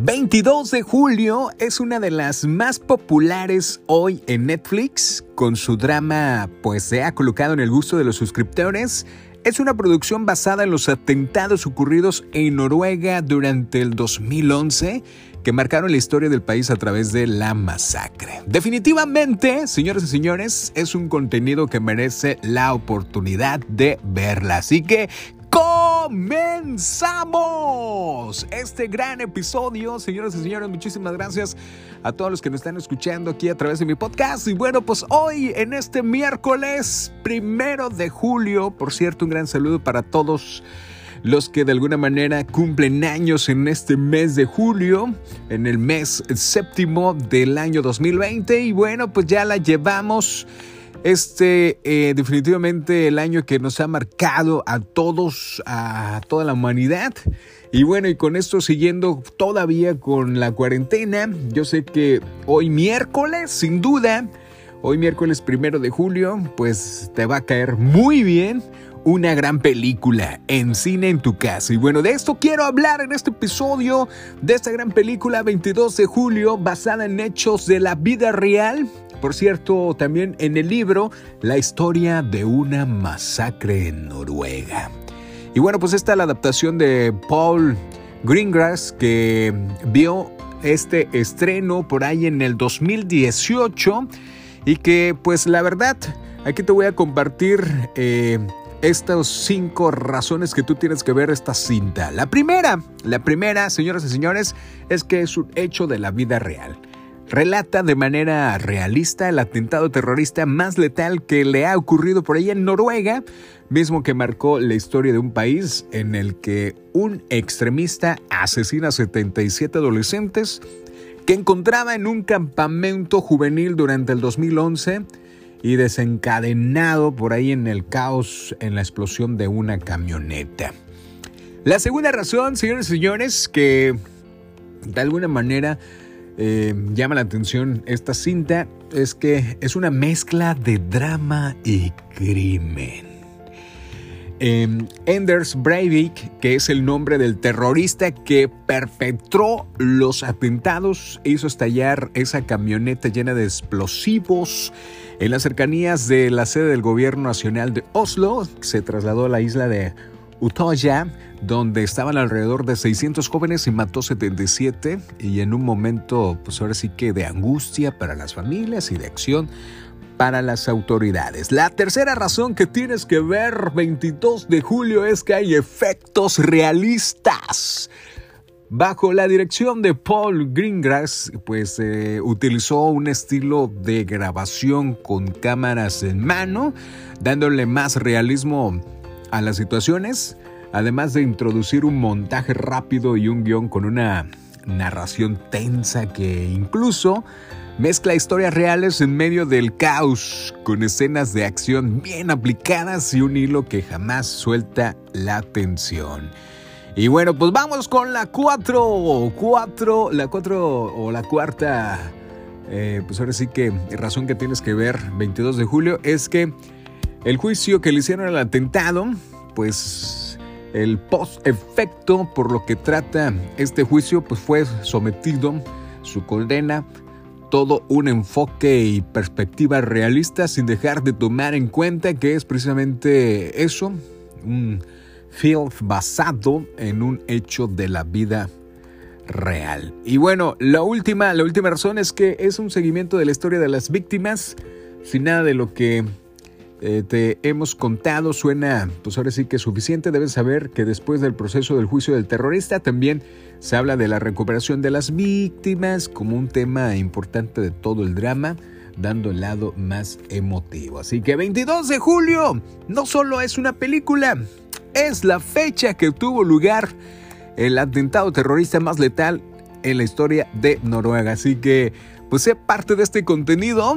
22 de julio es una de las más populares hoy en Netflix, con su drama pues se ha colocado en el gusto de los suscriptores. Es una producción basada en los atentados ocurridos en Noruega durante el 2011 que marcaron la historia del país a través de la masacre. Definitivamente, señores y señores, es un contenido que merece la oportunidad de verla. Así que comenzamos este gran episodio. Señoras y señores, muchísimas gracias a todos los que nos están escuchando aquí a través de mi podcast. Y bueno, pues hoy en este miércoles primero de julio, por cierto, un gran saludo para todos los que de alguna manera cumplen años en este mes de julio, en el mes séptimo del año 2020. Y bueno, pues ya la llevamos este eh, definitivamente el año que nos ha marcado a todos, a toda la humanidad. Y bueno, y con esto siguiendo todavía con la cuarentena, yo sé que hoy miércoles, sin duda, hoy miércoles primero de julio, pues te va a caer muy bien una gran película en cine en tu casa. Y bueno, de esto quiero hablar en este episodio de esta gran película 22 de julio basada en hechos de la vida real por cierto, también en el libro, la historia de una masacre en Noruega. Y bueno, pues esta es la adaptación de Paul Greengrass que vio este estreno por ahí en el 2018 y que pues la verdad, aquí te voy a compartir eh, estas cinco razones que tú tienes que ver esta cinta. La primera, la primera, señoras y señores, es que es un hecho de la vida real relata de manera realista el atentado terrorista más letal que le ha ocurrido por ahí en Noruega, mismo que marcó la historia de un país en el que un extremista asesina a 77 adolescentes que encontraba en un campamento juvenil durante el 2011 y desencadenado por ahí en el caos en la explosión de una camioneta. La segunda razón, señores y señores, que de alguna manera eh, llama la atención esta cinta es que es una mezcla de drama y crimen. Eh, Anders Breivik, que es el nombre del terrorista que perpetró los atentados, hizo estallar esa camioneta llena de explosivos en las cercanías de la sede del gobierno nacional de Oslo. Se trasladó a la isla de Utoya donde estaban alrededor de 600 jóvenes y mató 77 y en un momento, pues ahora sí que de angustia para las familias y de acción para las autoridades. La tercera razón que tienes que ver 22 de julio es que hay efectos realistas. Bajo la dirección de Paul Greengrass, pues eh, utilizó un estilo de grabación con cámaras en mano, dándole más realismo a las situaciones además de introducir un montaje rápido y un guion con una narración tensa que incluso mezcla historias reales en medio del caos, con escenas de acción bien aplicadas y un hilo que jamás suelta la tensión. Y bueno, pues vamos con la 4, 4, la 4 o la cuarta, eh, pues ahora sí que razón que tienes que ver 22 de julio es que el juicio que le hicieron al atentado, pues el post-efecto por lo que trata este juicio pues fue sometido, su condena, todo un enfoque y perspectiva realista sin dejar de tomar en cuenta que es precisamente eso, un film basado en un hecho de la vida real. Y bueno, la última, la última razón es que es un seguimiento de la historia de las víctimas, sin nada de lo que eh, te hemos contado, suena pues ahora sí que es suficiente. Debes saber que después del proceso del juicio del terrorista también se habla de la recuperación de las víctimas como un tema importante de todo el drama, dando el lado más emotivo. Así que 22 de julio no solo es una película, es la fecha que tuvo lugar el atentado terrorista más letal en la historia de Noruega. Así que pues sé parte de este contenido.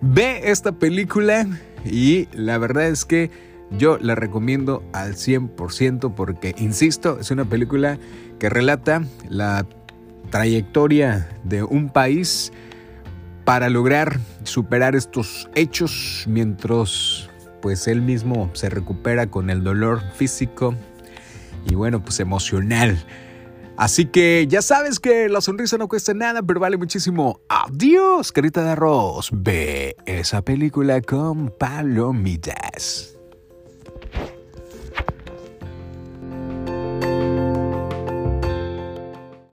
Ve esta película y la verdad es que yo la recomiendo al 100% porque, insisto, es una película que relata la trayectoria de un país para lograr superar estos hechos mientras pues él mismo se recupera con el dolor físico y bueno pues emocional Así que ya sabes que la sonrisa no cuesta nada, pero vale muchísimo. Adiós, carita de arroz. Ve esa película con palomitas.